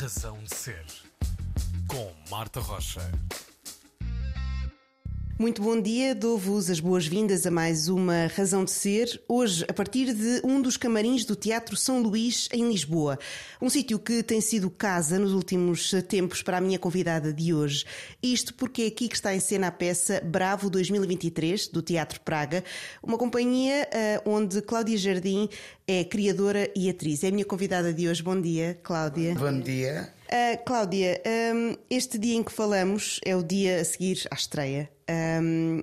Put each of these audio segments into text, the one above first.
Razão de Ser, com Marta Rocha. Muito bom dia, dou-vos as boas-vindas a mais uma Razão de Ser, hoje a partir de um dos camarins do Teatro São Luís, em Lisboa. Um sítio que tem sido casa nos últimos tempos para a minha convidada de hoje. Isto porque é aqui que está em cena a peça Bravo 2023, do Teatro Praga, uma companhia uh, onde Cláudia Jardim é criadora e atriz. É a minha convidada de hoje. Bom dia, Cláudia. Bom dia. Uh, Cláudia, um, este dia em que falamos é o dia a seguir à estreia. Um,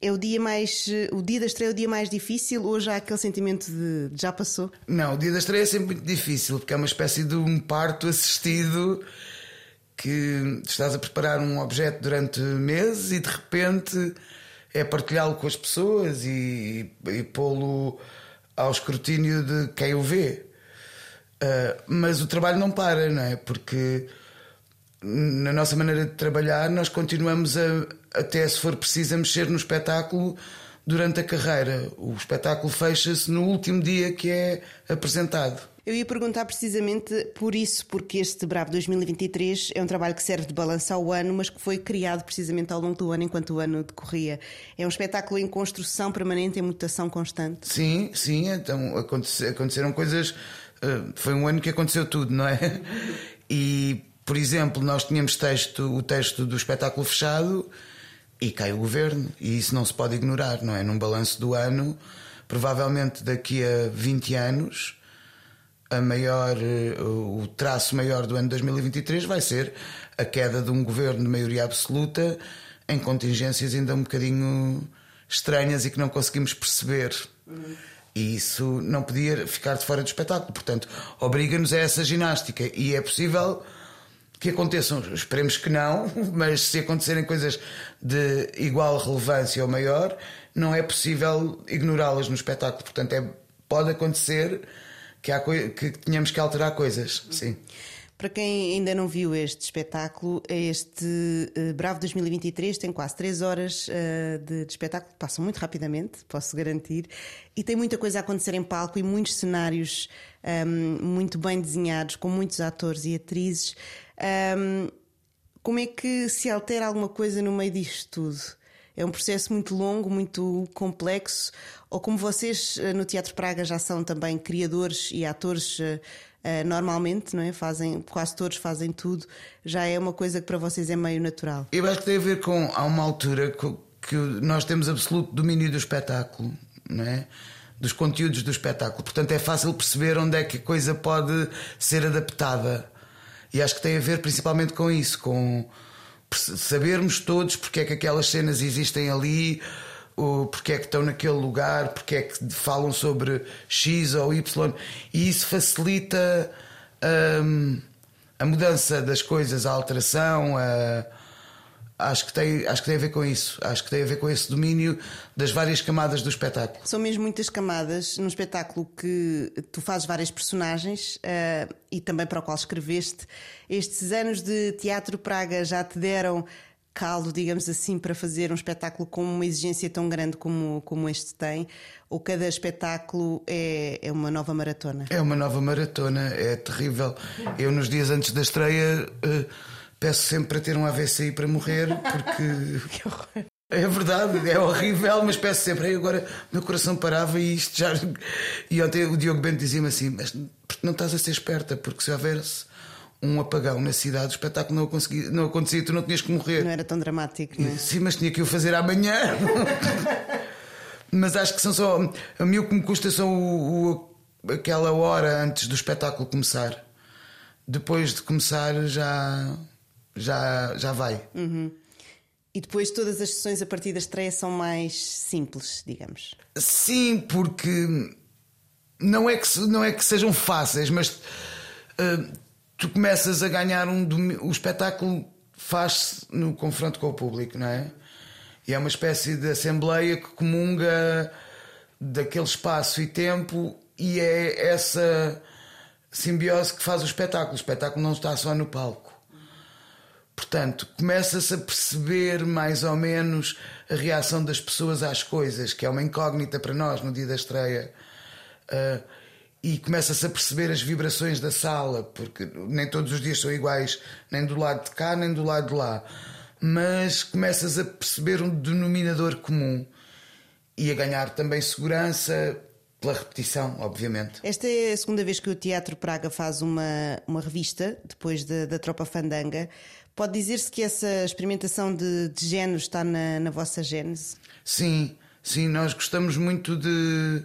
é o dia mais. O dia da estreia é o dia mais difícil ou já há aquele sentimento de, de já passou? Não, o dia da estreia é sempre muito difícil porque é uma espécie de um parto assistido que estás a preparar um objeto durante meses e de repente é partilhá-lo com as pessoas e, e pô-lo ao escrutínio de quem o vê. Uh, mas o trabalho não para, não é? Porque na nossa maneira de trabalhar nós continuamos a, até se for preciso, a mexer no espetáculo durante a carreira. O espetáculo fecha-se no último dia que é apresentado. Eu ia perguntar precisamente por isso, porque este Bravo 2023 é um trabalho que serve de balanço ao ano, mas que foi criado precisamente ao longo do ano, enquanto o ano decorria. É um espetáculo em construção permanente, em mutação constante. Sim, sim, então aconteceram coisas eh, foi um ano que aconteceu tudo, não é? E, por exemplo, nós tínhamos texto, o texto do espetáculo fechado e cai o governo, e isso não se pode ignorar, não é? Num balanço do ano, provavelmente daqui a 20 anos, a maior, eh, o traço maior do ano 2023 vai ser a queda de um governo de maioria absoluta em contingências ainda um bocadinho estranhas e que não conseguimos perceber. E isso não podia ficar de fora do espetáculo. Portanto, obriga-nos a essa ginástica. E é possível que aconteçam, esperemos que não, mas se acontecerem coisas de igual relevância ou maior, não é possível ignorá-las no espetáculo. Portanto, é, pode acontecer que, há, que tenhamos que alterar coisas. Sim. Para quem ainda não viu este espetáculo, este uh, Bravo 2023 tem quase 3 horas uh, de, de, espetáculo, passam muito rapidamente, posso garantir, e tem muita coisa a acontecer em palco e muitos cenários um, ehm, muito bem desenhados, com muitos atores e atrizes. Um, ehm, como é que se altera alguma coisa no meio disto tudo? É um processo muito longo, muito complexo, ou como vocês eh, no Teatro Praga já são também criadores e atores uh, normalmente, não é? Fazem, quase todos fazem tudo, já é uma coisa que para vocês é meio natural. Eu acho que tem a ver com há uma altura que nós temos absoluto domínio do espetáculo, não é? Dos conteúdos do espetáculo. Portanto, é fácil perceber onde é que a coisa pode ser adaptada. E acho que tem a ver principalmente com isso, com sabermos todos porque é que aquelas cenas existem ali, ou porque é que estão naquele lugar, porque é que falam sobre X ou Y, e isso facilita hum, a mudança das coisas, a alteração, a, acho que, tem, acho que tem a ver com isso. Acho que tem a ver com esse domínio das várias camadas do espetáculo. São mesmo muitas camadas num espetáculo que tu fazes várias personagens uh, e também para o qual escreveste. Estes anos de Teatro Praga já te deram caldo, digamos assim, para fazer um espetáculo com uma exigência tão grande como, como este tem? Ou cada espetáculo é, é uma nova maratona? É uma nova maratona, é terrível. Eu, nos dias antes da estreia, uh, peço sempre para ter um AVC para morrer, porque. que horror. É verdade, é horrível, mas peço sempre. Aí agora meu coração parava e isto já. E ontem o Diogo Bento dizia-me assim: Mas não estás a ser esperta, porque se houvesse um apagão na cidade, o espetáculo não, consegui, não acontecia, tu não tinhas que morrer. Não era tão dramático, não é? Sim, mas tinha que o fazer amanhã. mas acho que são só. A mim o que me custa são o, o, aquela hora antes do espetáculo começar. Depois de começar já. já, já vai. Uhum. E depois todas as sessões a partir da estreia são mais simples, digamos. Sim, porque não é que, não é que sejam fáceis, mas uh, tu começas a ganhar um o espetáculo faz-se no confronto com o público, não é? E é uma espécie de assembleia que comunga daquele espaço e tempo e é essa simbiose que faz o espetáculo. O espetáculo não está só no palco. Portanto, começa-se a perceber mais ou menos a reação das pessoas às coisas, que é uma incógnita para nós no dia da estreia. Uh, e começa-se a perceber as vibrações da sala, porque nem todos os dias são iguais, nem do lado de cá, nem do lado de lá. Mas começas a perceber um denominador comum e a ganhar também segurança pela repetição, obviamente. Esta é a segunda vez que o Teatro Praga faz uma, uma revista, depois da, da Tropa Fandanga. Pode dizer-se que essa experimentação de, de género está na, na vossa gênese? Sim, sim, nós gostamos muito de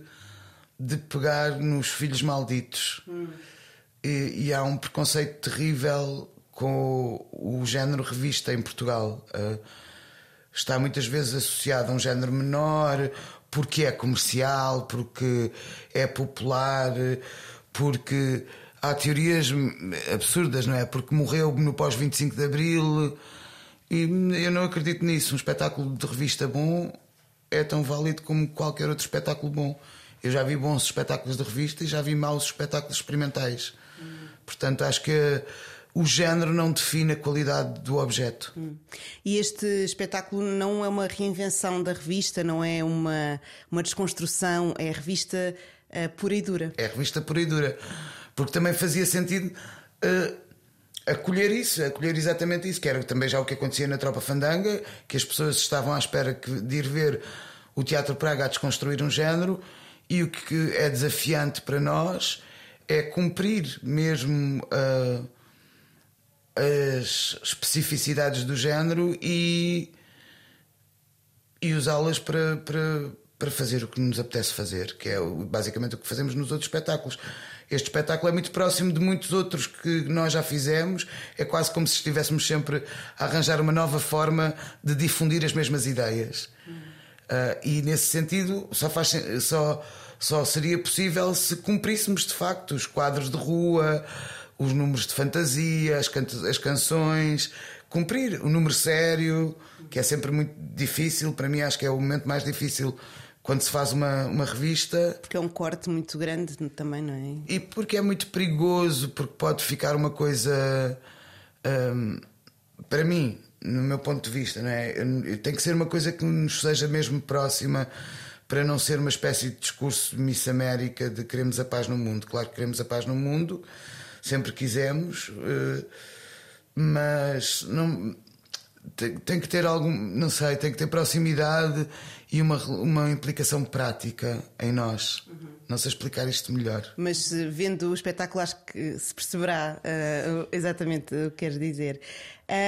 de pegar nos filhos malditos. Hum. E, e, há um preconceito terrível com o, o género revista em Portugal. Uh, está muitas vezes associado a um género menor porque é comercial, porque é popular, porque há teorias absurdas, não é? Porque morreu no pós-25 de Abril. E eu não acredito nisso. Um espetáculo de revista bom é tão válido como qualquer outro espetáculo bom. Eu já vi bons espetáculos de revista e já vi maus espetáculos experimentais. Hum. Portanto, acho que o género não define a qualidade do objeto. Hum. E este espetáculo não é uma reinvenção da revista, não é uma, uma desconstrução, é a revista uh, pura e dura. É a revista pura e dura. Porque também fazia sentido uh, acolher isso, acolher exatamente isso, que era também já o que acontecia na Tropa Fandanga, que as pessoas estavam à espera de ir ver o Teatro Praga a desconstruir um género e o que é desafiante para nós é cumprir mesmo uh, as especificidades do género e, e usá-las para, para, para fazer o que nos apetece fazer, que é basicamente o que fazemos nos outros espetáculos. Este espetáculo é muito próximo de muitos outros que nós já fizemos. É quase como se estivéssemos sempre a arranjar uma nova forma de difundir as mesmas ideias. Uh, e nesse sentido, só, faz, só, só seria possível se cumpríssemos de facto os quadros de rua, os números de fantasia, as, can as canções, cumprir o número sério, que é sempre muito difícil. Para mim, acho que é o momento mais difícil quando se faz uma, uma revista. Porque é um corte muito grande também, não é? E porque é muito perigoso, porque pode ficar uma coisa. Um, para mim, no meu ponto de vista, não é? Tem que ser uma coisa que nos seja mesmo próxima para não ser uma espécie de discurso de Miss América de queremos a paz no mundo. Claro que queremos a paz no mundo, sempre quisemos, eh, mas não, tem, tem que ter algum, não sei, tem que ter proximidade e uma, uma implicação prática em nós. Uhum. Não sei explicar isto melhor. Mas vendo o espetáculo, acho que se perceberá uh, exatamente o que queres dizer.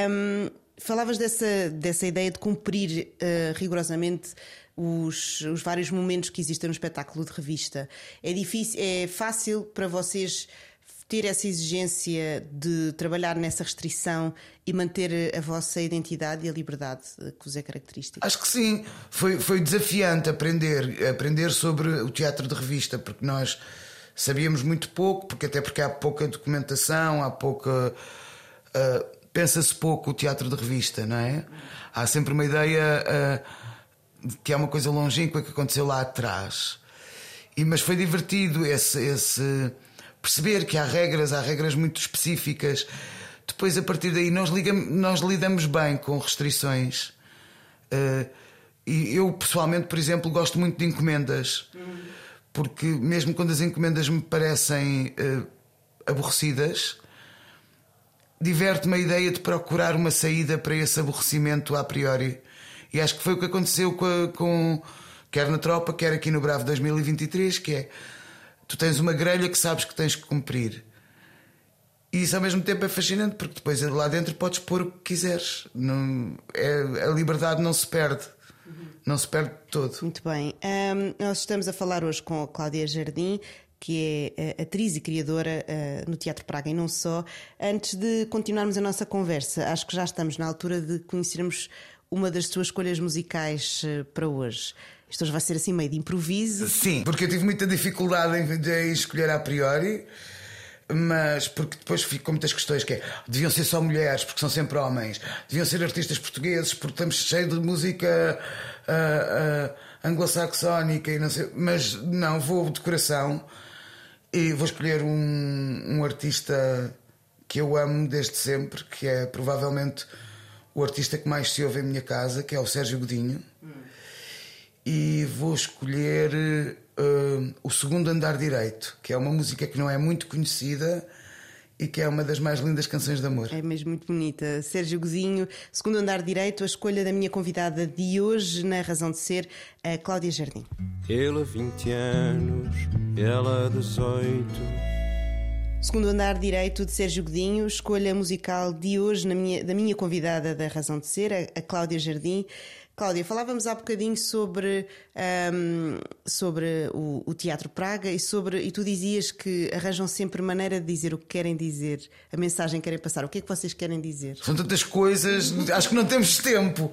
Um, Falavas dessa, dessa ideia de cumprir uh, rigorosamente os, os, vários momentos que existem no espetáculo de revista. É difícil, é fácil para vocês ter essa exigência de trabalhar nessa restrição e manter a vossa identidade e a liberdade que vos é característica? Acho que sim. Foi, foi desafiante aprender, aprender sobre o teatro de revista, porque nós sabíamos muito pouco, porque até porque há pouca documentação, há pouca. Uh, pensa-se pouco o teatro de revista, não é? Há sempre uma ideia uh, que é uma coisa longínqua que aconteceu lá atrás. E, mas foi divertido esse, esse perceber que há regras, há regras muito específicas. Depois, a partir daí, nós, ligamos, nós lidamos bem com restrições. Uh, e eu, pessoalmente, por exemplo, gosto muito de encomendas. Porque, mesmo quando as encomendas me parecem uh, aborrecidas, diverte-me a ideia de procurar uma saída para esse aborrecimento a priori. E acho que foi o que aconteceu com, com quer na tropa, quer aqui no Bravo 2023, que é tu tens uma grelha que sabes que tens que cumprir. E isso ao mesmo tempo é fascinante, porque depois lá dentro podes pôr o que quiseres. Não, é, a liberdade não se perde. Não se perde todo. Muito bem. Um, nós estamos a falar hoje com a Cláudia Jardim, que é eh, atriz e criadora uh, no Teatro Praga e não só. Antes de continuarmos a nossa conversa, acho que já estamos na altura de conhecermos uma das suas escolhas musicais uh, para hoje. Isto hoje vai ser assim meio de improviso. Sim, porque eu tive muita dificuldade em, em escolher a priori mas porque depois fico com muitas questões que é, deviam ser só mulheres porque são sempre homens, deviam ser artistas portugueses porque estamos cheios de música uh, uh, anglo-saxónica e não sei, mas não, vou de coração e vou escolher um, um artista que eu amo desde sempre, que é provavelmente o artista que mais se ouve em minha casa, que é o Sérgio Godinho. Hum. e vou escolher uh, o segundo andar direito, que é uma música que não é muito conhecida e que é uma das mais lindas canções de amor. É mesmo muito bonita. Sérgio Gozinho, segundo andar direito, a escolha da minha convidada de hoje na Razão de Ser, a Cláudia Jardim. Ele 20 anos, ela 18. Segundo andar direito de Sérgio Godinho, escolha musical de hoje minha, da minha convidada da Razão de Ser, a, a Cláudia Jardim. Cláudia, falávamos há bocadinho sobre, um, sobre o, o, Teatro Praga e, sobre, e tu dizias que arranjam sempre maneira de dizer o que querem dizer, a mensagem que querem passar. O que é que vocês querem dizer? São tantas coisas, acho que não temos tempo,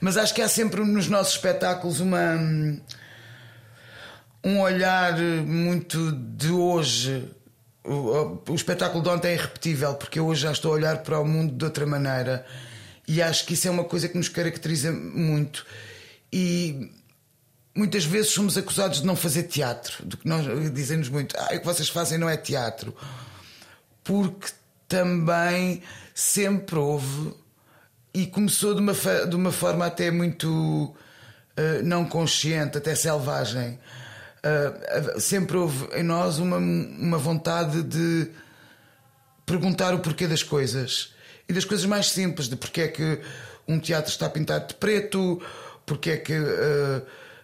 mas acho que há sempre nos nossos espetáculos uma, um olhar muito de hoje. O, o espetáculo de ontem é irrepetível, porque eu hoje já estou a olhar para o mundo de outra maneira e acho que isso é uma coisa que nos caracteriza muito. E muitas vezes somos acusados de não fazer teatro, do que nós dizemos muito, ah, o que vocês fazem não é teatro. Porque também sempre houve e começou de uma, de uma forma até muito uh, não consciente, até selvagem. Uh, sempre houve em nós uma, uma vontade de perguntar o porquê das coisas e das coisas mais simples, de porque é que um teatro está pintado de preto, porque é que uh,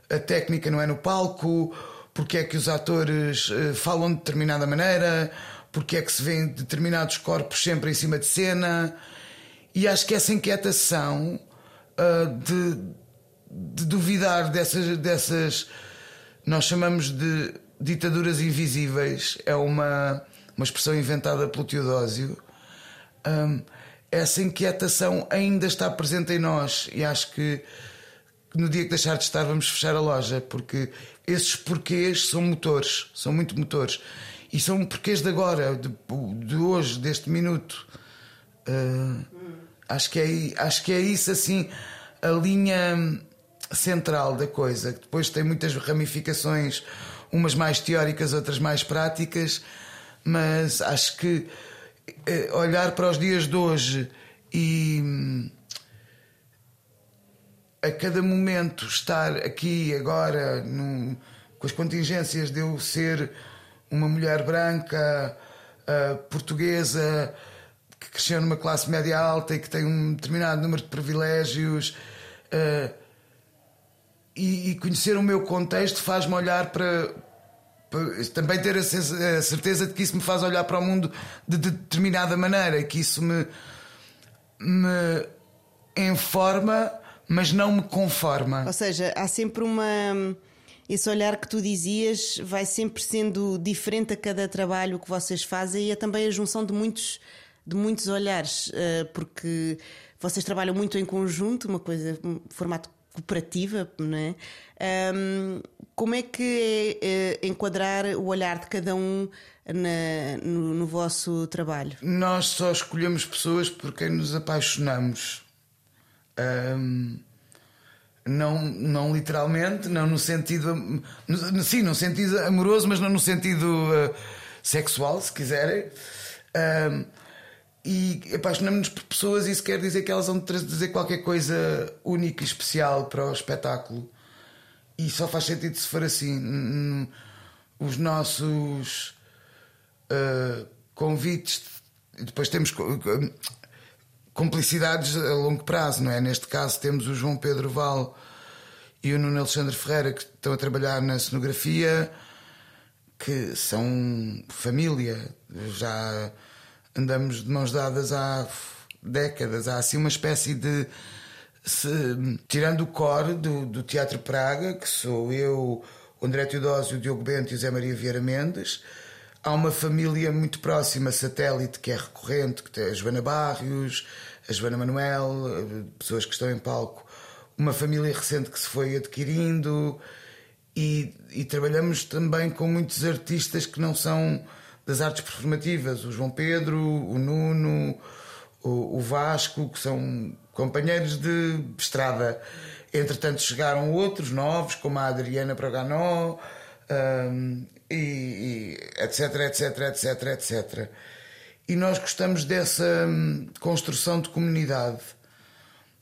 a técnica não é no palco, porque é que os atores uh, falam de determinada maneira, porque é que se vêem determinados corpos sempre em cima de cena. E acho que essa inquietação uh, de, de, duvidar dessas, dessas, nós chamamos de ditaduras invisíveis, é uma, uma expressão inventada pelo Teodósio. Um, essa inquietação ainda está presente em nós e acho que no dia que deixar de estar vamos fechar a loja porque esses porquês são motores, são muito motores e são porquês de agora, de, de hoje, deste minuto. Uh, acho, que é, acho que é isso assim a linha central da coisa, que depois tem muitas ramificações, umas mais teóricas, outras mais práticas, mas acho que eh, olhar para os dias de hoje e a cada momento estar aqui agora num, com as contingências de eu ser uma mulher branca, uh, portuguesa, que cresceu numa classe média alta e que tem um determinado número de privilégios. Uh, e, e, conhecer o meu contexto faz-me olhar para, também ter a certeza de que isso me faz olhar para o mundo de determinada maneira, que isso me, me informa, mas não me conforma. Ou seja, há sempre uma. Esse olhar que tu dizias vai sempre sendo diferente a cada trabalho que vocês fazem e é também a junção de muitos, de muitos olhares, eh, porque vocês trabalham muito em conjunto, uma coisa, um formato cooperativa, não é? Um, como é que é, é, enquadrar o olhar de cada um na, no, no, vosso trabalho? Nós só escolhemos pessoas por quem nos apaixonamos. Um, não, não literalmente, não no sentido. No, sim, no sentido amoroso, mas não no sentido uh, sexual, se quiserem. Um, e apaixonamos-nos por pessoas, isso quer dizer que elas vão trazer qualquer coisa única e especial para o espetáculo. E só faz sentido se for assim. Os nossos uh, convites, depois temos complicidades a longo prazo, não é? Neste caso temos o João Pedro Val e o Nuno Alexandre Ferreira que estão a trabalhar na cenografia, que são família, já andamos de mãos dadas há décadas. Há assim uma espécie de. Se, tirando o core do, do, Teatro Praga, que sou eu, o André Teodósio, o Diogo Bento e o Zé Maria Vieira Mendes, há uma família muito próxima, satélite, que é recorrente, que tem a Joana Barrios, a Joana Manuel, pessoas que estão em palco. Uma família recente que se foi adquirindo. E, e trabalhamos também com muitos artistas que não são das artes performativas, o João Pedro, o Nuno, o, o Vasco, que são companheiros de estrada. Entretanto, chegaram outros novos, como a Adriana Praganó, um, e, e, etc, etc, etc, etc. E nós gostamos dessa hum, construção de comunidade.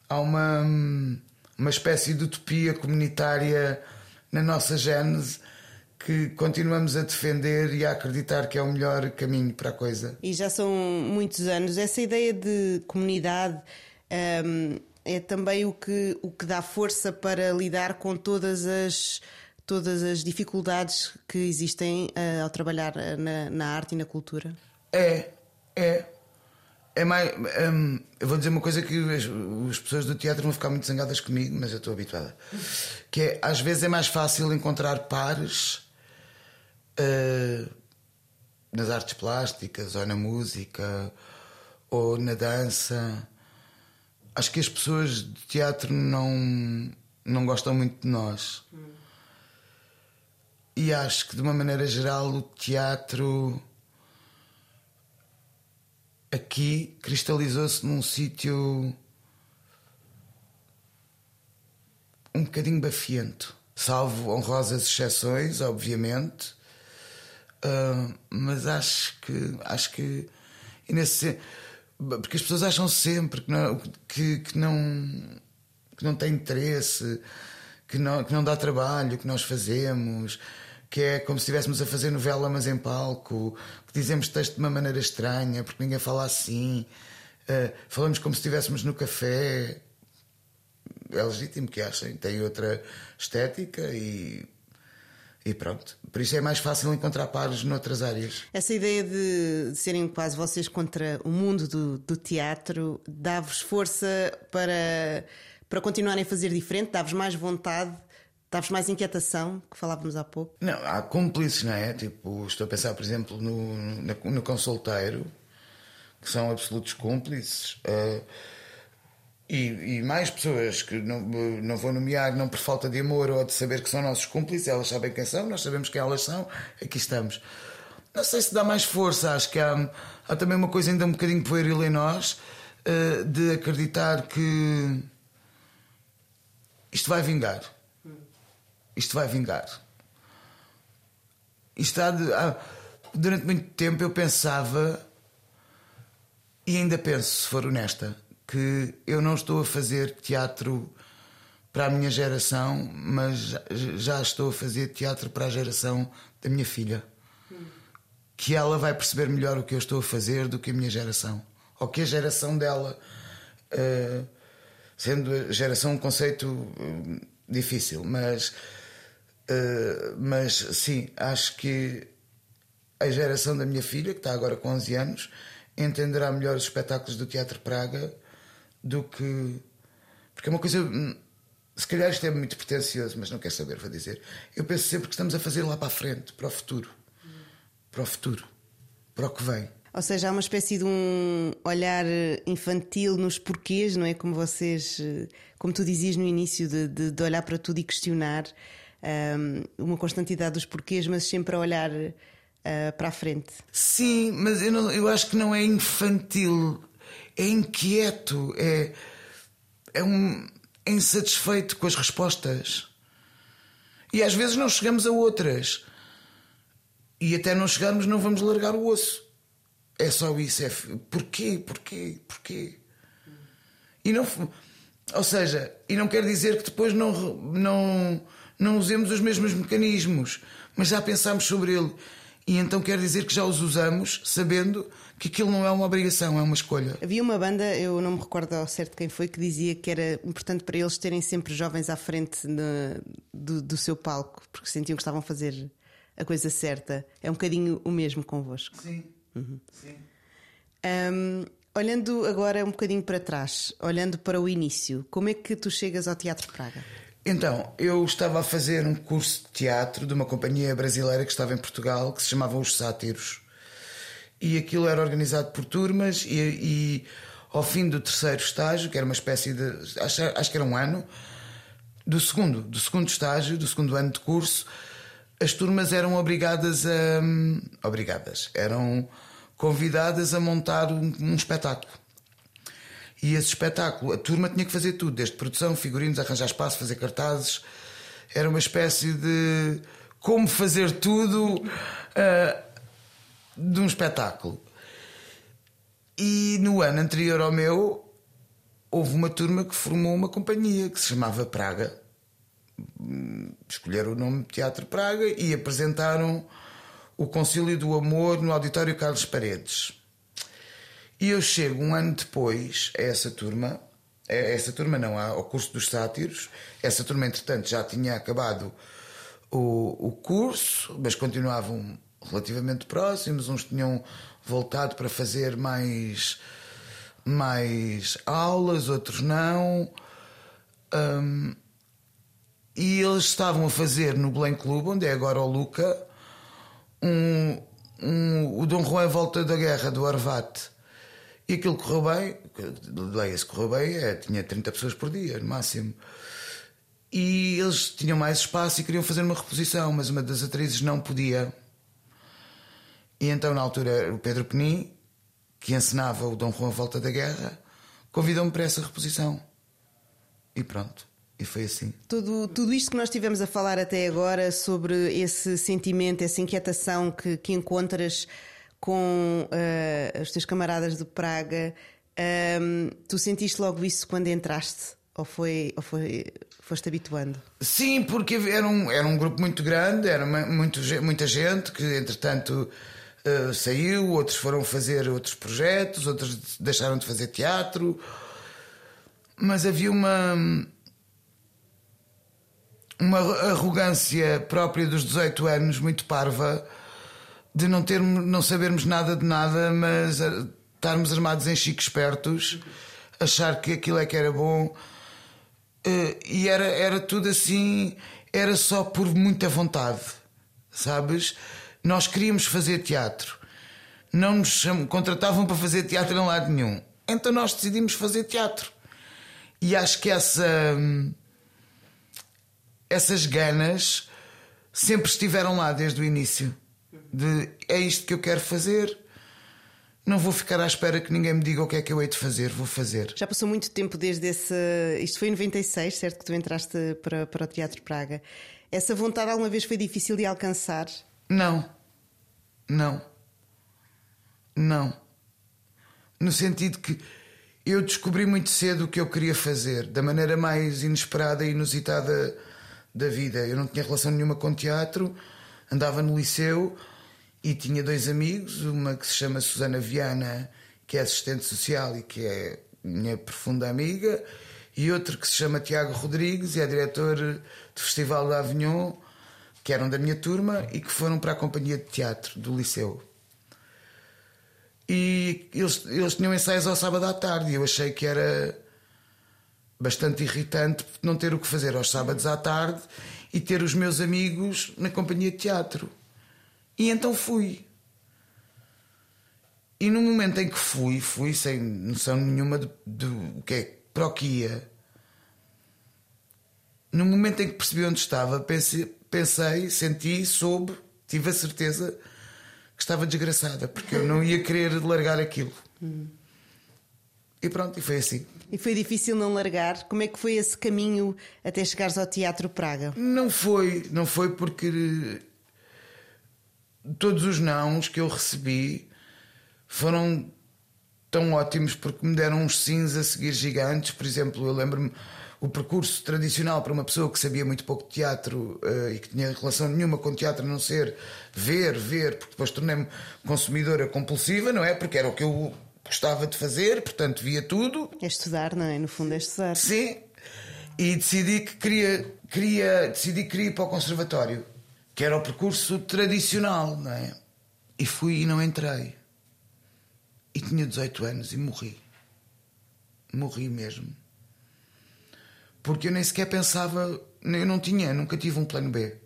Há uma, hum, uma espécie de utopia comunitária na nossa gênese que continuamos a defender e a acreditar que é o melhor caminho para a coisa. E já são muitos anos. Essa ideia de comunidade hum, é também o que, o que dá força para lidar com todas as, todas as dificuldades que existem uh, ao trabalhar na, na, arte e na cultura? É, é. É mais. Hum, eu vou dizer uma coisa que as, as, pessoas do teatro vão ficar muito zangadas comigo, mas eu estou habituada. Que é, às vezes é mais fácil encontrar pares uh, nas artes plásticas, ou na música, ou na dança. Acho que as pessoas de teatro não, não gostam muito de nós. Hum. E acho que, de uma maneira geral, o teatro aqui cristalizou-se num sítio um bocadinho bafiento, salvo honrosas exceções, obviamente. Uh, mas acho que acho que nesse porque as pessoas acham sempre que não que, que não que não tem interesse que não que não dá trabalho que nós fazemos que é como se estivéssemos a fazer novela mas em palco que dizemos texto de uma maneira estranha porque ninguém fala assim. Uh, falamos como se estivéssemos no café. É legítimo que achem tem outra estética e e pronto. Por isso é mais fácil encontrar pares noutras áreas. Essa ideia de serem quase vocês contra o mundo do, do teatro dá-vos força para, para continuarem a fazer diferente? Dá-vos mais vontade? Dá-vos mais inquietação, que falávamos há pouco? Não, há cúmplices, não é? Tipo, estou a pensar, por exemplo, no, no, no consulteiro, que são absolutos cúmplices. Uh, e, e, mais pessoas que não, não vou nomear, não por falta de amor ou de saber que são nossos cúmplices, elas sabem quem são, nós sabemos quem elas são, aqui estamos. Não sei se dá mais força, acho que há, há também uma coisa ainda um bocadinho pueril em nós, uh, de acreditar que isto vai vingar. Isto vai vingar. Isto há há, durante muito tempo eu pensava, e ainda penso, se for honesta, que eu não estou a fazer teatro para a minha geração, mas já estou a fazer teatro para a geração da minha filha. Que ela vai perceber melhor o que eu estou a fazer do que a minha geração. Ou que a geração dela, uh, sendo a geração um conceito uh, difícil, mas, uh, mas sim, acho que a geração da minha filha, que está agora com 11 anos, entenderá melhor os espetáculos do Teatro Praga do que. Porque é uma coisa. Hum, se calhar isto é muito pretencioso, mas não quer saber, vou dizer. Eu penso sempre que estamos a fazer lá para a frente, para o futuro. Para o futuro. Para o que vem. Ou seja, há uma espécie de um olhar infantil nos porquês, não é? Como vocês, como tu dizias no início, de, de, de olhar para tudo e questionar um, uma constantidade dos porquês, mas sempre a olhar uh, para a frente. Sim, mas eu, não, eu acho que não é infantil é inquieto, é, é um é insatisfeito com as respostas. E às vezes não chegamos a outras. E até não chegarmos, não vamos largar o osso. É só isso. É porquê, porquê, porquê? E não, ou seja, e não quer dizer que depois não, não, não usemos os mesmos mecanismos, mas já pensámos sobre ele. E então quer dizer que já os usamos sabendo que aquilo não é uma obrigação, é uma escolha. Havia uma banda, eu não me recordo ao certo quem foi, que dizia que era importante para eles terem sempre jovens à frente na, do, do, seu palco, porque sentiam que estavam a fazer a coisa certa. É um bocadinho o mesmo convosco. Sim. Uhum. Sim. Um, olhando agora um bocadinho para trás, olhando para o início, como é que tu chegas ao Teatro Praga? Então, eu estava a fazer um curso de teatro de uma companhia brasileira que estava em Portugal, que se chamava Os Sátiros. E aquilo era organizado por turmas, e, e ao fim do terceiro estágio, que era uma espécie de. Acho, acho que era um ano, do segundo, do segundo estágio, do segundo ano de curso, as turmas eram obrigadas a. Obrigadas. Eram convidadas a montar um, um espetáculo. E esse espetáculo, a turma tinha que fazer tudo, desde produção, figurinos, arranjar espaço, fazer cartazes. Era uma espécie de como fazer tudo uh, de um espetáculo. E no ano anterior ao meu, houve uma turma que formou uma companhia que se chamava Praga. Escolheram o nome Teatro Praga e apresentaram o Concílio do Amor no Auditório Carlos Paredes. E eu chego um ano depois a essa turma, a essa turma não, ao curso dos sátiros. Essa turma, entretanto, já tinha acabado o, o curso, mas continuavam relativamente próximos. Uns tinham voltado para fazer mais, mais aulas, outros não. Um, e eles estavam a fazer no Belém Clube, onde é agora o Luca, um, um, o Dom Juan Volta da Guerra do Arvate. E aquilo correu bem, leia-se, correu bem, é, tinha 30 pessoas por dia, no máximo. E eles tinham mais espaço e queriam fazer uma reposição, mas uma das atrizes não podia. E então, na altura, o Pedro Penin, que encenava o Dom Juan Volta da Guerra, convidou-me para essa reposição. E pronto. E foi assim. Tudo, tudo isto que nós tivemos a falar até agora sobre esse sentimento, essa inquietação que, que encontras com uh, os teus camaradas de Praga, um, tu sentiste logo isso quando entraste? Ou, foi, ou foi, foste habituando? Sim, porque era um, era um grupo muito grande, era muito, muita gente que, entretanto, uh, saiu, outros foram fazer outros projetos, outros deixaram de fazer teatro. Mas havia uma uma arrogância própria dos 18 anos, muito parva, de não, ter, não sabermos nada de nada, mas estarmos armados em chiques espertos, achar que aquilo é que era bom. Eh, e era, era tudo assim, era só por muita vontade, sabes? Nós queríamos fazer teatro, não nos contratavam para fazer teatro em lado nenhum, então nós decidimos fazer teatro. E acho que essa hum, essas ganas sempre estiveram lá desde o início. De é isto que eu quero fazer. Não vou ficar à espera que ninguém me diga o que é que eu hei de fazer, vou fazer. Já passou muito tempo desde esse. Isto foi em 96, certo? Que tu entraste para, para o Teatro Praga. Essa vontade alguma vez foi difícil de alcançar? Não. Não. Não. No sentido que eu descobri muito cedo o que eu queria fazer, da maneira mais inesperada e inusitada da vida. Eu não tinha relação nenhuma com teatro, andava no liceu e tinha dois amigos, uma que se chama Susana Viana, que é assistente social e que é minha profunda amiga, e outro que se chama Tiago Rodrigues e é diretor do Festival da Avignon, que eram da minha turma e que foram para a companhia de teatro do liceu. E eles, eles tinham ensaios ao sábado à tarde e eu achei que era bastante irritante não ter o que fazer aos sábados à tarde e ter os meus amigos na companhia de teatro. E então fui. E no momento em que fui, fui sem noção nenhuma de, de o que é para o que ia. No momento em que percebi onde estava, pensei, pensei, senti, soube, tive a certeza que estava desgraçada, porque eu não ia querer largar aquilo. Hum. E pronto, e foi assim. E foi difícil não largar? Como é que foi esse caminho até chegares ao Teatro Praga? Não foi, não foi porque todos os nãos que eu recebi foram tão ótimos porque me deram uns sims a seguir gigantes. Por exemplo, eu lembro-me o percurso tradicional para uma pessoa que sabia muito pouco de teatro uh, e que tinha relação nenhuma com teatro a não ser ver, ver, porque depois tornei-me consumidora compulsiva, não é? Porque era o que eu gostava de fazer, portanto via tudo. É estudar, não é? No fundo é estudar. Sim. E decidi que queria, queria, decidi que queria ir para o conservatório, que era o percurso tradicional, não é? E fui e não entrei. E tinha 18 anos e morri. Morri mesmo. Porque eu nem sequer pensava, eu não tinha, nunca tive um plano B.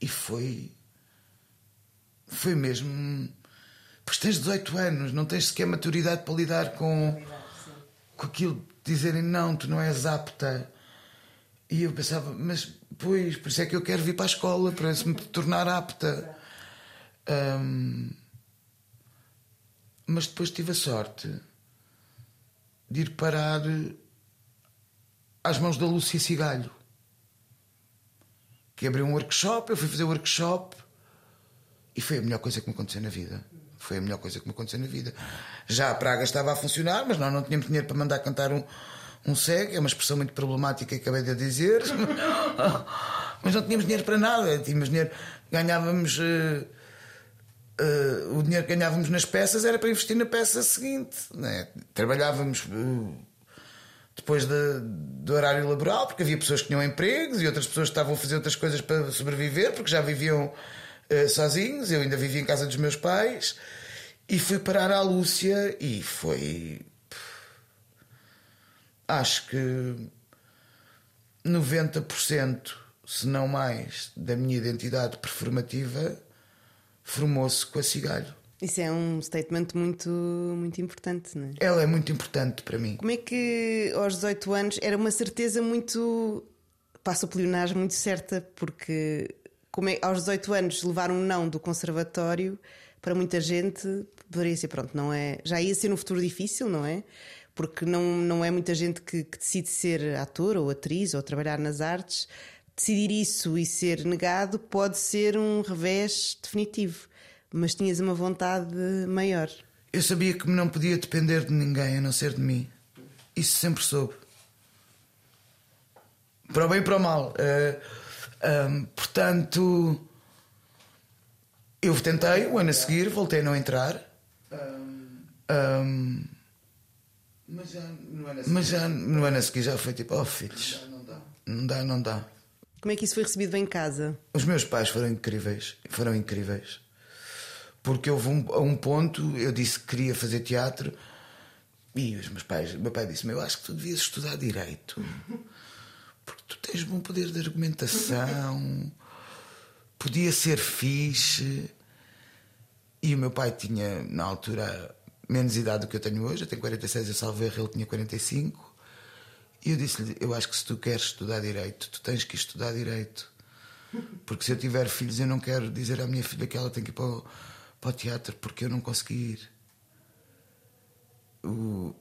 E foi. Foi mesmo Pois tens 18 anos, não tens sequer maturidade para lidar com, com aquilo de dizerem não, tu não és apta. E eu pensava, mas pois, por isso é que eu quero vir para a escola, para me tornar apta. Um, mas depois tive a sorte de ir parar às mãos da Lúcia Cigalho, que abriu um workshop. Eu fui fazer o workshop e foi a melhor coisa que me aconteceu na vida Foi a melhor coisa que me aconteceu na vida. Já a Praga estava a funcionar, mas nós não tínhamos dinheiro para mandar cantar um, um SEG. É uma expressão muito problemática que acabei de dizer. mas não tínhamos dinheiro para nada. Tínhamos dinheiro, ganhávamos. Uh, uh, o dinheiro que ganhávamos nas peças era para investir na peça seguinte. Né? Trabalhávamos. Uh, depois de, do horário laboral, porque havia pessoas que tinham empregos e outras pessoas que estavam a fazer outras coisas para sobreviver, porque já viviam sozinhos. Eu ainda vivia em casa dos meus pais e fui parar à Lúcia e foi. Acho que 90%, se não mais, da minha identidade performativa formou-se com a cigalho. Isso é um statement muito, muito importante, não é? Ela é muito importante para mim. Como é que aos 18 anos era uma certeza muito. Passa o pleonasmo muito certa, porque como é, aos 18 anos levar um não do conservatório para muita gente poderia ser, pronto, não é. Já ia ser um futuro difícil, não é? Porque não, não é muita gente que, que decide ser ator ou atriz ou trabalhar nas artes. Decidir isso e ser negado pode ser um revés definitivo mas tinhas uma vontade maior. Eu sabia que não podia depender de ninguém a não ser de mim. Isso sempre soube. Para o bem e para o mal. Uh, eh, um, portanto, eu tentei, o ano a seguir, voltei a não entrar. Um, mas já no ano a seguir, mas já, no ano a seguir já foi tipo, oh filhos, não dá, não dá, não dá. Como é que isso foi recebido bem em casa? Os meus pais foram incríveis, foram incríveis porque houve um, a um ponto eu disse que queria fazer teatro e os meus pais, meu pai disse: Eu acho que tu devias estudar direito porque tu tens bom poder de argumentação, podia ser fixe. E o meu pai tinha, na altura, menos idade do que eu tenho hoje, eu tenho 46, eu salvo erro, ele tinha 45. E eu disse-lhe: Eu acho que se tu queres estudar direito, tu tens que estudar direito. Porque se eu tiver filhos, eu não quero dizer à minha filha que ela tem que ir para o para o teatro porque eu não consegui ir. O...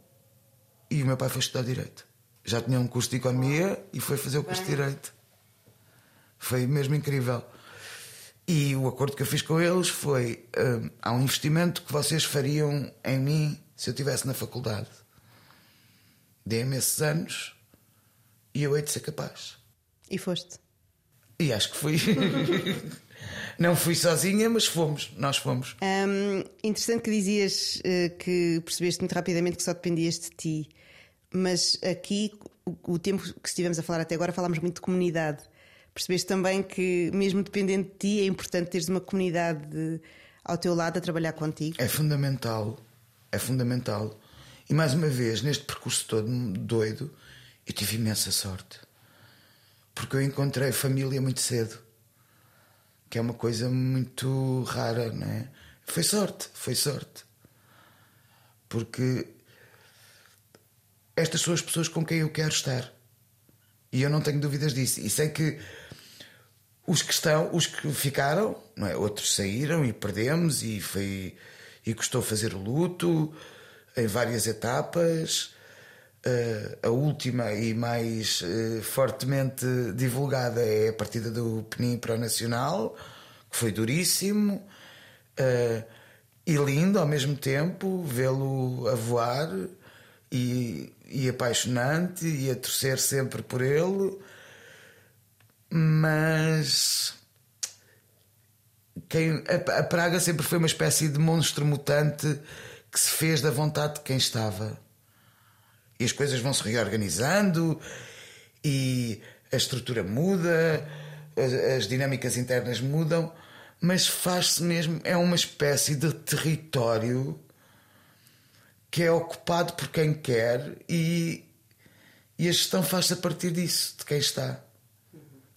E o meu pai foi estudar Direito. Já tinha um curso de Economia e foi fazer o curso de Direito. Foi mesmo incrível. E o acordo que eu fiz com eles foi: hum, há um investimento que vocês fariam em mim se eu estivesse na faculdade. Dê-me esses anos e eu hei de ser capaz. E foste? E acho que fui. Não fui sozinha, mas fomos, nós fomos. Um, interessante que dizias uh, que percebeste muito rapidamente que só dependias de ti, mas aqui, o, o, tempo que estivemos a falar até agora, falámos muito de comunidade. Percebeste também que, mesmo dependendo de ti, é importante teres uma comunidade de, ao teu lado a trabalhar contigo? É fundamental, é fundamental. E mais uma vez, neste percurso todo doido, eu tive imensa sorte. Porque eu encontrei família muito cedo que é uma coisa muito rara, não é? Foi sorte, foi sorte. Porque estas são as pessoas com quem eu quero estar. E eu não tenho dúvidas disso. E sei que os que estão, os que ficaram, não é? outros saíram e perdemos e foi e custou fazer o luto em várias etapas. Uh, a última e mais uh, fortemente divulgada é a partida do Penin para o Nacional, que foi duríssimo uh, e lindo ao mesmo tempo, vê-lo a voar e, e apaixonante e a torcer sempre por ele, mas quem, a, a Praga sempre foi uma espécie de monstro mutante que se fez da vontade de quem estava e as coisas vão se reorganizando e a estrutura muda, as, as dinâmicas internas mudam, mas faz-se mesmo, é uma espécie de território que é ocupado por quem quer e, e a gestão faz-se a partir disso, de quem está.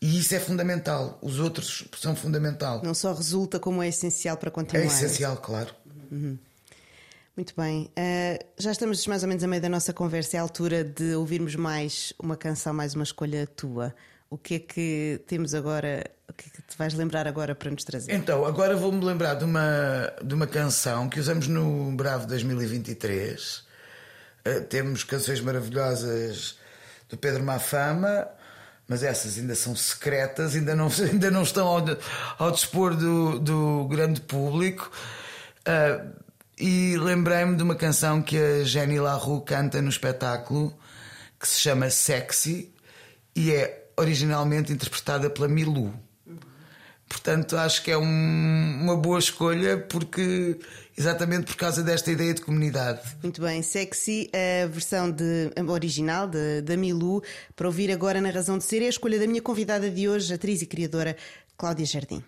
E isso é fundamental, os outros são fundamental. Não só resulta como é essencial para continuar. É essencial, claro. Uhum. Muito bem. Uh, já estamos mais ou menos a meio da nossa conversa. É a altura de ouvirmos mais uma canção, mais uma escolha tua. O que é que temos agora? O que é que te vais lembrar agora para nos trazer? Então, agora vou-me lembrar de uma, de uma canção que usamos no Bravo 2023. Uh, eh, temos canções maravilhosas do Pedro Mafama, mas essas ainda são secretas, ainda não, ainda não estão ao, ao dispor do, do grande público. Uh, e lembrei-me de uma canção que a Jenny LaRue canta no espetáculo que se chama Sexy e é originalmente interpretada pela Milu. Portanto, acho que é um, uma boa escolha porque exatamente por causa desta ideia de comunidade. Muito bem, sexy, a versão de, a original da Milu, para ouvir agora na razão de ser, é a escolha da minha convidada de hoje, atriz e criadora Cláudia Jardim.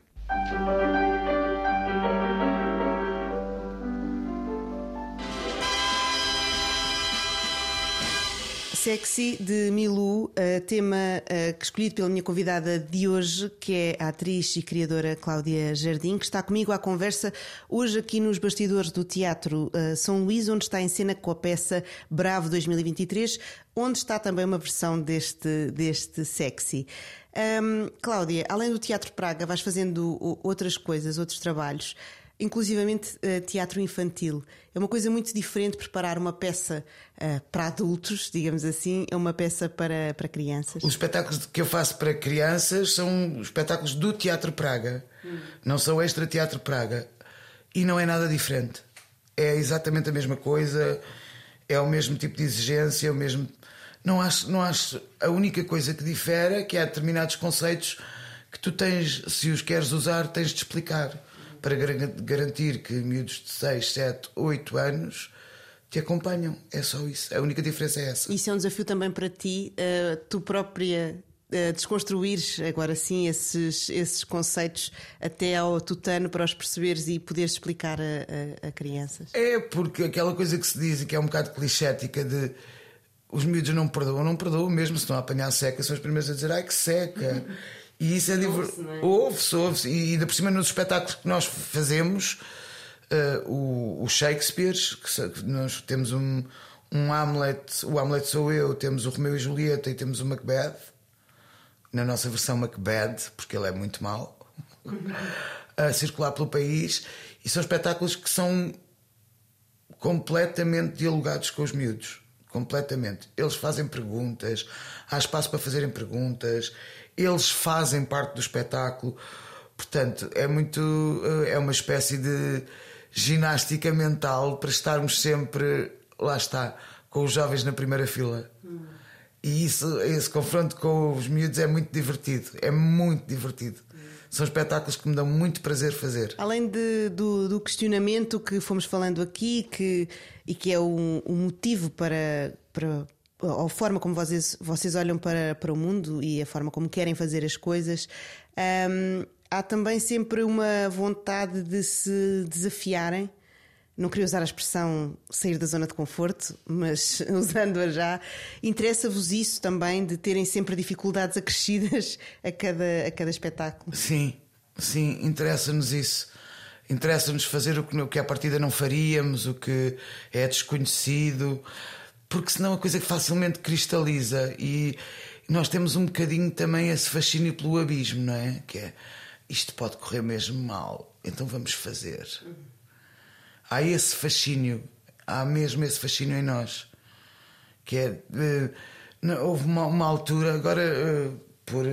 Sexy de Milu, uh, tema uh, escolhido pela minha convidada de hoje, que é a atriz e criadora Cláudia Jardim, que está comigo à conversa hoje aqui nos bastidores do Teatro uh, São Luís, onde está em cena com a peça Bravo 2023, onde está também uma versão deste, deste Sexy. Um, Cláudia, além do Teatro Praga, vais fazendo outras coisas, outros trabalhos inclusivamente uh, teatro infantil. É uma coisa muito diferente preparar uma peça uh, para adultos, digamos assim, é uma peça para, para crianças. Os espetáculos que eu faço para crianças são espetáculos do Teatro Praga, hum. não são extra Teatro Praga. E não é nada diferente. É exatamente a mesma coisa, é o mesmo tipo de exigência, é o mesmo. Não acho, não acho. A única coisa que difere é que há determinados conceitos que tu tens, se os queres usar, tens de explicar para garantir que miúdos de 6, 7, 8 anos te acompanham. É só isso. A única diferença é essa. Isso é um desafio também para ti, uh, tu própria. Uh, desconstruires agora sim esses, esses conceitos até ao tutano para os perceberes e poderes explicar a, a, a crianças? É, porque aquela coisa que se diz e que é um bocado clichética de os miúdos não perdoam, não perdoam mesmo se não apanhar seca, são os primeiros a dizer ai que seca. E isso é divertido. Ouve-se, ouve-se. E ainda por cima nos espetáculos que nós fazemos, uh, o, o Shakespeare, que nós temos um, um Hamlet, o Hamlet sou eu, temos o Romeu e Julieta e temos o Macbeth, na nossa versão Macbeth, porque ele é muito mau, a circular pelo país. E são espetáculos que são completamente dialogados com os miúdos. Completamente. Eles fazem perguntas, há espaço para fazerem perguntas eles fazem parte do espetáculo. Portanto, é muito. Eh, é uma espécie de ginástica mental para estarmos sempre, lá está, com os jovens na primeira fila. Hum. E isso, esse confronto com os miúdos é muito divertido. É muito divertido. São espetáculos que me dão muito prazer fazer. Além de, do, do, questionamento que fomos falando aqui que, e que é o, o motivo para, para, a forma como vocês, vocês olham para, para o mundo e a forma como querem fazer as coisas, um, há também sempre uma vontade de se desafiarem. Não queria usar a expressão sair da zona de conforto, mas usando-a já, interessa-vos isso também de terem sempre dificuldades acrescidas a cada, a cada espetáculo? Sim, sim, interessa-nos isso. Interessa-nos fazer o que, o que à partida não faríamos, o que é desconhecido porque senão a coisa facilmente cristaliza e nós temos um bocadinho também esse fascínio pelo abismo, não é? Que é isto pode correr mesmo mal, então vamos fazer. Há esse fascínio, há mesmo esse fascínio em nós, que é. Uh, houve uma, uma, altura, agora uh, por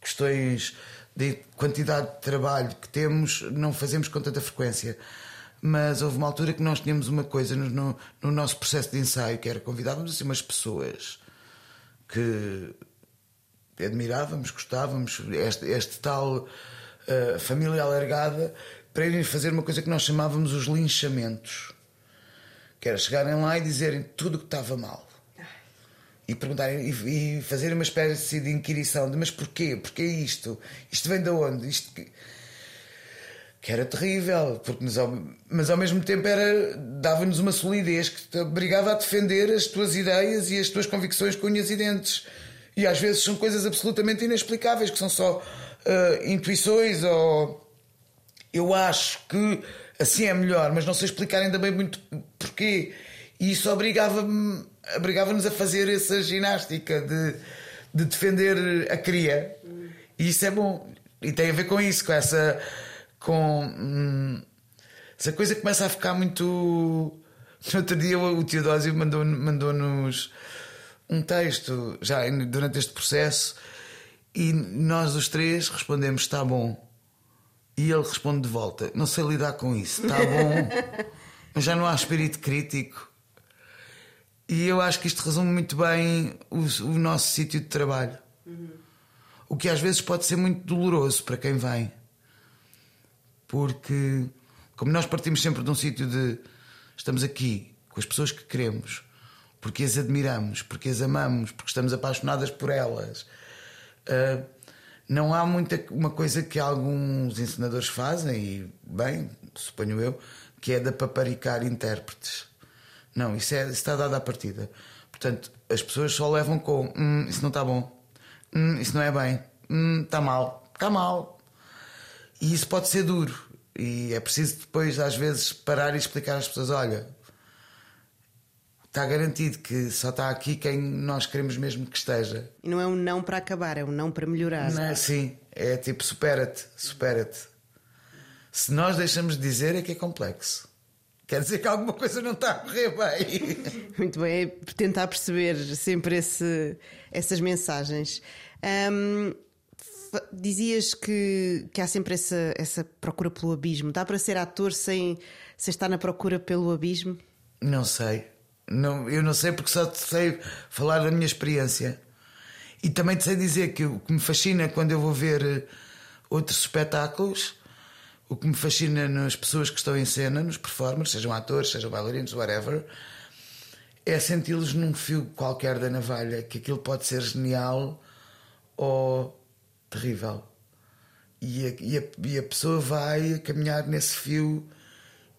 questões de quantidade de trabalho que temos, não fazemos com tanta frequência mas houve uma altura que nós tínhamos uma coisa no, no, no nosso processo de ensaio, que era convidávamos assim umas pessoas que admirávamos, gostávamos, este, este tal uh, família alargada, para irem fazer uma coisa que nós chamávamos os linchamentos. Que era chegarem lá e dizerem tudo o que estava mal. E perguntarem e, e fazerem uma espécie de inquirição de mas porquê? Porquê isto? Isto vem de onde? Isto que era terrível, porque nos, mas ao mesmo tempo era dava-nos uma solidez que te obrigava a defender as tuas ideias e as tuas convicções com unhas e dentes. E às vezes são coisas absolutamente inexplicáveis, que são só uh, intuições ou eu acho que assim é melhor, mas não sei explicar ainda bem muito porquê. E isso obrigava-nos obrigava a fazer essa ginástica de, de defender a cria. E isso é bom. E tem a ver com isso, com essa com. Hum, se a coisa começa a ficar muito. No outro dia o Teodósio mandou-nos mandou um texto já durante este processo e nós os três respondemos: está bom. E ele responde de volta: Não sei lidar com isso, está bom, mas já não há espírito crítico. E eu acho que isto resume muito bem o, o nosso sítio de trabalho. O que às vezes pode ser muito doloroso para quem vem. Porque, como nós partimos sempre de um sítio de estamos aqui com as pessoas que queremos, porque as admiramos, porque as amamos, porque estamos apaixonadas por elas. Uh, não há muita uma coisa que alguns ensinadores fazem, e bem, suponho eu, que é de paparicar intérpretes. Não, isso, é, isso está dado à partida. Portanto, as pessoas só levam com hum, isso não está bom, hum, isso não é bem, hum, está mal, está mal. E isso pode ser duro. E é preciso depois, às vezes, parar e explicar às pessoas: olha, está garantido que só está aqui quem nós queremos mesmo que esteja. E não é um não para acabar, é um não para melhorar. Não, é? sim, é tipo supera-te, supera-te. Se nós deixamos de dizer é que é complexo. Quer dizer que alguma coisa não está a correr bem. Muito bem, é tentar perceber sempre esse, essas mensagens. Um, dizias que, que há sempre essa, essa procura pelo abismo. Dá para ser ator sem, sem estar na procura pelo abismo? Não sei. Não, eu não sei porque só sei falar da minha experiência. E também te sei dizer que o que me fascina quando eu vou ver eh, outros espetáculos o que me fascina nas pessoas que estão em cena, nos performers, sejam atores, sejam bailarinos, whatever, é senti-los num fio qualquer da navalha, que aquilo pode ser genial ou terrível. E a, e a, e a pessoa vai caminhar nesse fio,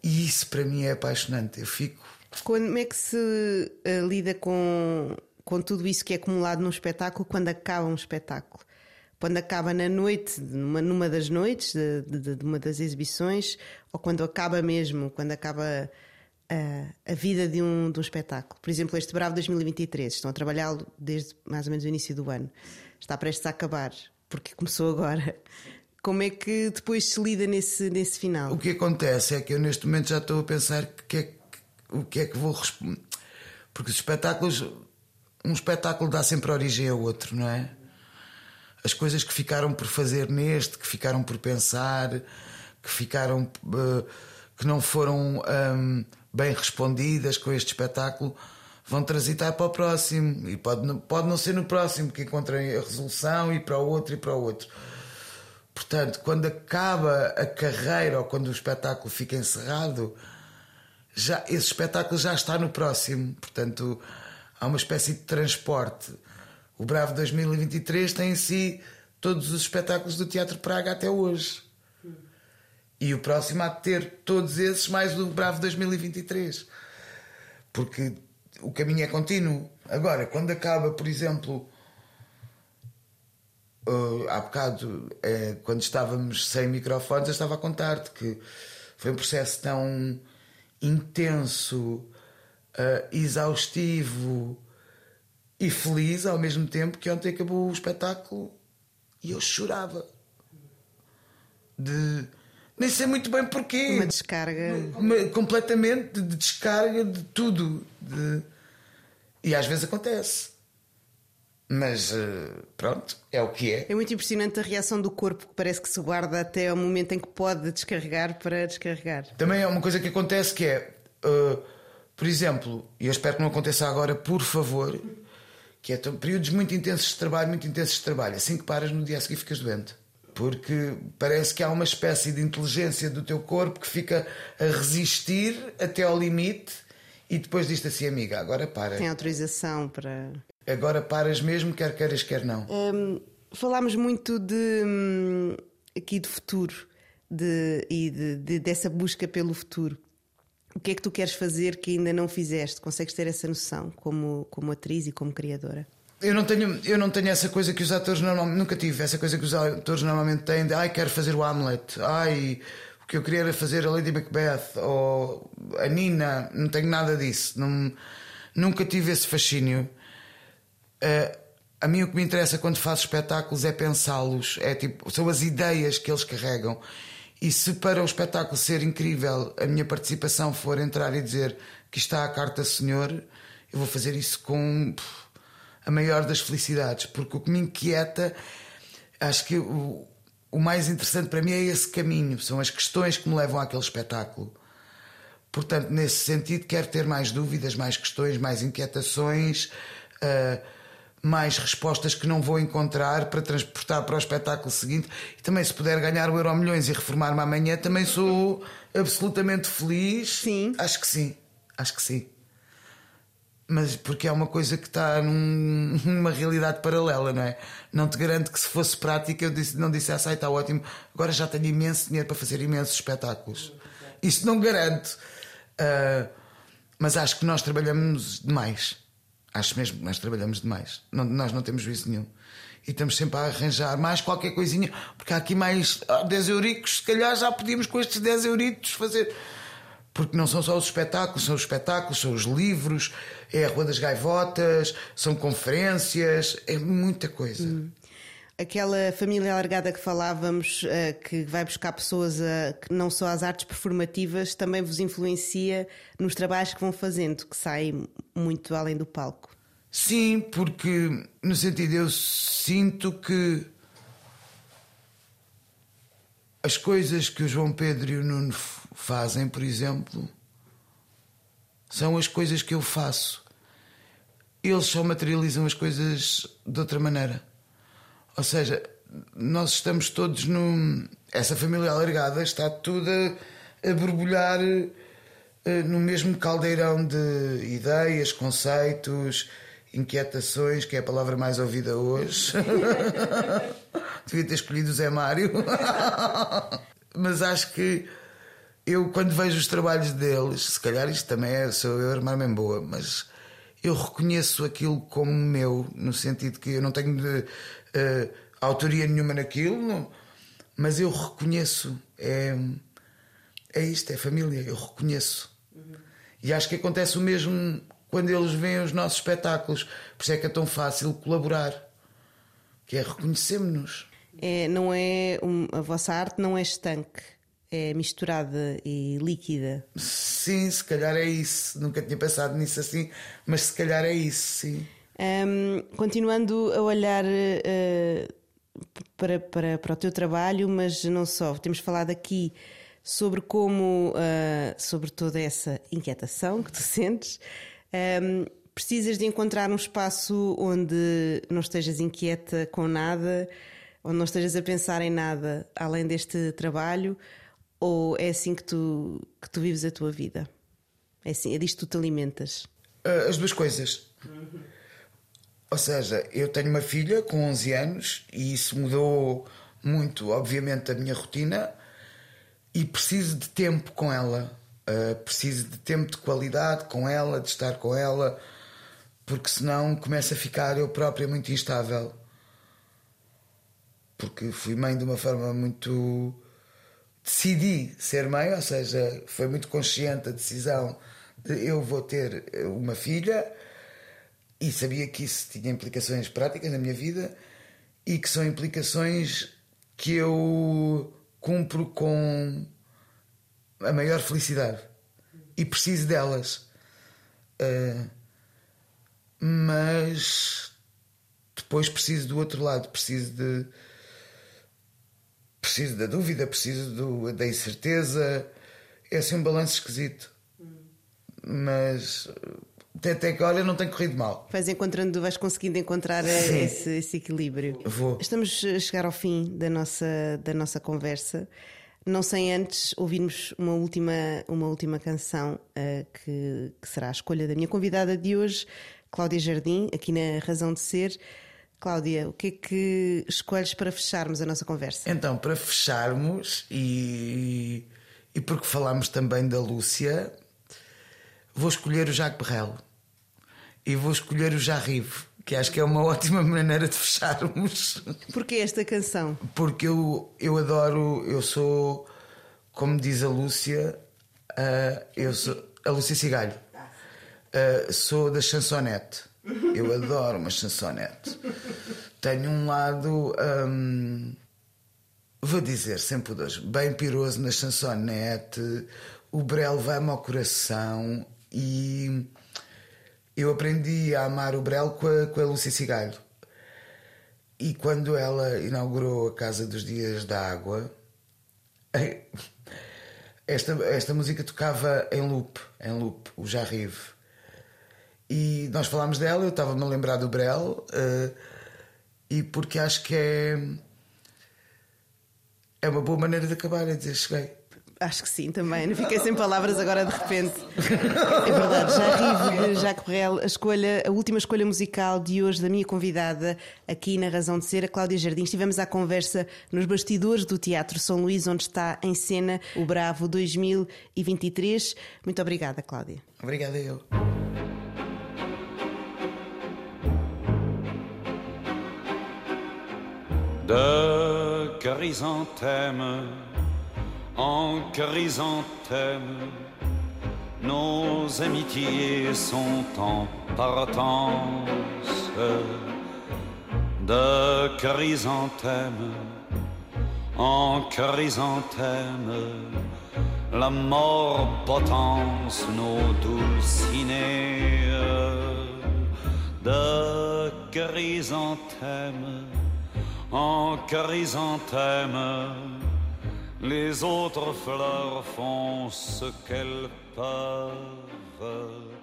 e isso para mim é apaixonante. Eu fico. Como é que se uh, lida com, com tudo isso que é acumulado num espetáculo quando acaba um espetáculo? quando acaba na noite, numa, numa das noites de, de, de, uma das exibições, ou quando acaba mesmo, quando acaba a, a vida de um, de um espetáculo. Por exemplo, este Bravo 2023, estão a trabalhá-lo desde mais ou menos o início do ano, está prestes a acabar, porque começou agora. Como é que depois se lida nesse, nesse final? O que acontece é que eu neste momento já estou a pensar que é, o que é que vou responder. Porque os espetáculos. Um espetáculo dá sempre origem ao outro, não é? as coisas que ficaram por fazer neste, que ficaram por pensar, que ficaram uh, que não foram um, bem respondidas com este espetáculo, vão transitar para o próximo. E pode, pode não ser no próximo que encontrem a resolução e para o outro e para o outro. Portanto, quando acaba a carreira ou quando o espetáculo fica encerrado, já, esse espetáculo já está no próximo. Portanto, há uma espécie de transporte o Bravo 2023 tem em si todos os espetáculos do Teatro Praga até hoje. E o próximo há de ter todos esses mais o Bravo 2023. Porque o caminho é contínuo. Agora, quando acaba, por exemplo, uh, há bocado, uh, quando estávamos sem microfones, eu estava a contar-te que foi um processo tão intenso, uh, exaustivo, e feliz ao mesmo tempo que ontem acabou o espetáculo e eu chorava. De. Nem sei muito bem porquê. Uma descarga. Uma, completamente de descarga de tudo. De... E às vezes acontece. Mas eh, pronto, é o que é. É muito impressionante a reação do corpo que parece que se guarda até ao momento em que pode descarregar para descarregar. Também é uma coisa que acontece que é, uh, por exemplo, e eu espero que não aconteça agora, por favor, que é períodos muito intensos de trabalho, muito intensos de trabalho. Assim que paras, no dia a seguir ficas doente. Porque parece que há uma espécie de inteligência do teu corpo que fica a resistir até ao limite e depois diz assim, amiga, agora para. Tem autorização para. Agora paras mesmo, quer queiras, quer não. Hum, falámos muito de hum, aqui do futuro de, e de, de, dessa busca pelo futuro. O que é que tu queres fazer que ainda não fizeste? Consegues ter essa noção como, como atriz e como criadora? Eu não, tenho, eu não tenho essa coisa que os atores normalmente. Nunca tive essa coisa que os atores normalmente têm de ai, quero fazer o Hamlet, ai, o que eu queria era fazer a Lady Macbeth ou a Nina. Não tenho nada disso. Não, nunca tive esse fascínio. Uh, a mim o que me interessa quando faço espetáculos é pensá-los, é tipo, são as ideias que eles carregam. E se para o espetáculo ser incrível a minha participação for entrar e dizer que está a carta senhor, eu vou fazer isso com a maior das felicidades, porque o que me inquieta, acho que o, o mais interessante para mim é esse caminho, são as questões que me levam àquele espetáculo. Portanto, nesse sentido, quero ter mais dúvidas, mais questões, mais inquietações, uh, mais respostas que não vou encontrar para transportar para o espetáculo seguinte. E também, se puder ganhar o Euro Milhões e reformar-me amanhã, também sou absolutamente feliz. Sim. Acho que sim, acho que sim. Mas porque é uma coisa que está num, numa realidade paralela, não é? Não te garanto que se fosse prática eu disse, não dissesse, ah, está ótimo, agora já tenho imenso dinheiro para fazer imensos espetáculos. Isso não garanto. Uh, mas acho que nós trabalhamos demais. Acho mesmo que nós trabalhamos demais. Não, nós não temos juízo nenhum. E estamos sempre a arranjar mais qualquer coisinha, porque há aqui mais ah, 10 euricos, se calhar já podíamos com estes 10 euritos fazer. Porque não são só os espetáculos, são os espetáculos, são os livros, é a Rua das Gaivotas, são conferências, é muita coisa. Hum. Aquela família alargada que falávamos, uh, que vai buscar pessoas a, que não só às artes performativas, também vos influencia nos trabalhos que vão fazendo, que saem muito além do palco. Sim, porque no sentido eu sinto que as coisas que o João Pedro e o Nuno fazem, por exemplo, são as coisas que eu faço. Eles só materializam as coisas de outra maneira. Ou seja, nós estamos todos num. Essa família alargada está toda a borbulhar uh, no mesmo caldeirão de ideias, conceitos, inquietações, que é a palavra mais ouvida hoje. Devia ter escolhido o Zé Mário. Mas acho que eu, quando vejo os trabalhos deles, se calhar isto também é, sou eu armar-me boa, mas eu reconheço aquilo como meu, no sentido que eu não tenho de, uh, autoria nenhuma naquilo, não, mas eu reconheço. É, é isto, é família, eu reconheço. Uhum. E acho que acontece o mesmo quando eles veem os nossos espetáculos. Por isso é que é tão fácil colaborar, que é reconhecermos-nos. É, não é um, a vossa arte não é estanque, é misturada e líquida. Sim, se calhar é isso. Nunca tinha pensado nisso assim, mas se calhar é isso, sim. Um, continuando a olhar uh, para, para, para o teu trabalho, mas não só, temos falado aqui sobre como, uh, sobre toda essa inquietação que tu sentes. Um, precisas de encontrar um espaço onde não estejas inquieta com nada, onde não estejas a pensar em nada além deste trabalho, ou é assim que tu, que tu vives a tua vida? É, assim, é disto que tu te alimentas? Uh, as duas coisas. Ou seja, eu tenho uma filha com 11 anos e isso mudou muito, obviamente, a minha rotina e preciso de tempo com ela. Uh, preciso de tempo de qualidade com ela, de estar com ela, porque senão começa a ficar eu própria muito instável. Porque fui mãe de uma forma muito. Decidi ser mãe, ou seja, foi muito consciente a decisão de eu vou ter uma filha e sabia que isso tinha implicações práticas na minha vida e que são implicações que eu cumpro com a maior felicidade e preciso delas. Uh, mas depois preciso do outro lado, preciso de. Preciso da dúvida, preciso do, da incerteza. É assim um balanço esquisito. Mas até que olha, não tem corrido mal. Vais encontrando, vais conseguindo encontrar esse, esse, equilíbrio. Vou. Estamos a chegar ao fim da nossa, da nossa conversa. Não sem antes ouvirmos uma última, uma última canção uh, que, que, será a escolha da minha convidada de hoje, Cláudia Jardim, aqui na Razão de Ser. Cláudia, o que é que escolhes para fecharmos a nossa conversa? Então, para fecharmos, e, e porque falámos também da Lúcia, vou escolher o Jacques Brel e vou escolher o Jarrive, que acho que é uma ótima maneira de fecharmos. Porquê esta canção? Porque eu, eu adoro, eu sou, como diz a Lúcia, uh, eu sou a Lúcia Cigalho, uh, sou da chansonete. Eu adoro uma chansonete. Tenho um lado, um, vou dizer, sem pudores, bem piroso na chansonete. O Brel vai-me ao coração e eu aprendi a amar o Brel com a, com a Lúcia Cigalho. E quando ela inaugurou a Casa dos Dias da Água, esta, esta música tocava em loop, em loop, o Jarrive. E nós falámos dela, eu estava-me a lembrar do Brel, uh, e porque acho que é, é uma boa maneira de acabar, é dizer cheguei. Acho que sim, também. Não fiquei sem palavras agora de repente. É verdade, já rive de Jacques Brel, a escolha, a última escolha musical de hoje da minha convidada aqui na Razão de Ser, a Cláudia Jardim. Estivemos à conversa nos bastidores do Teatro São Luís, onde está em cena o Bravo 2023. Muito obrigada, Cláudia. Obrigada eu. De chrysanthème en chrysanthème, nos amitiés sont en partance. De chrysanthème en chrysanthème, la mort potence nos dulcinées. De chrysanthème en chrysanthème les autres fleurs font ce qu'elles peuvent.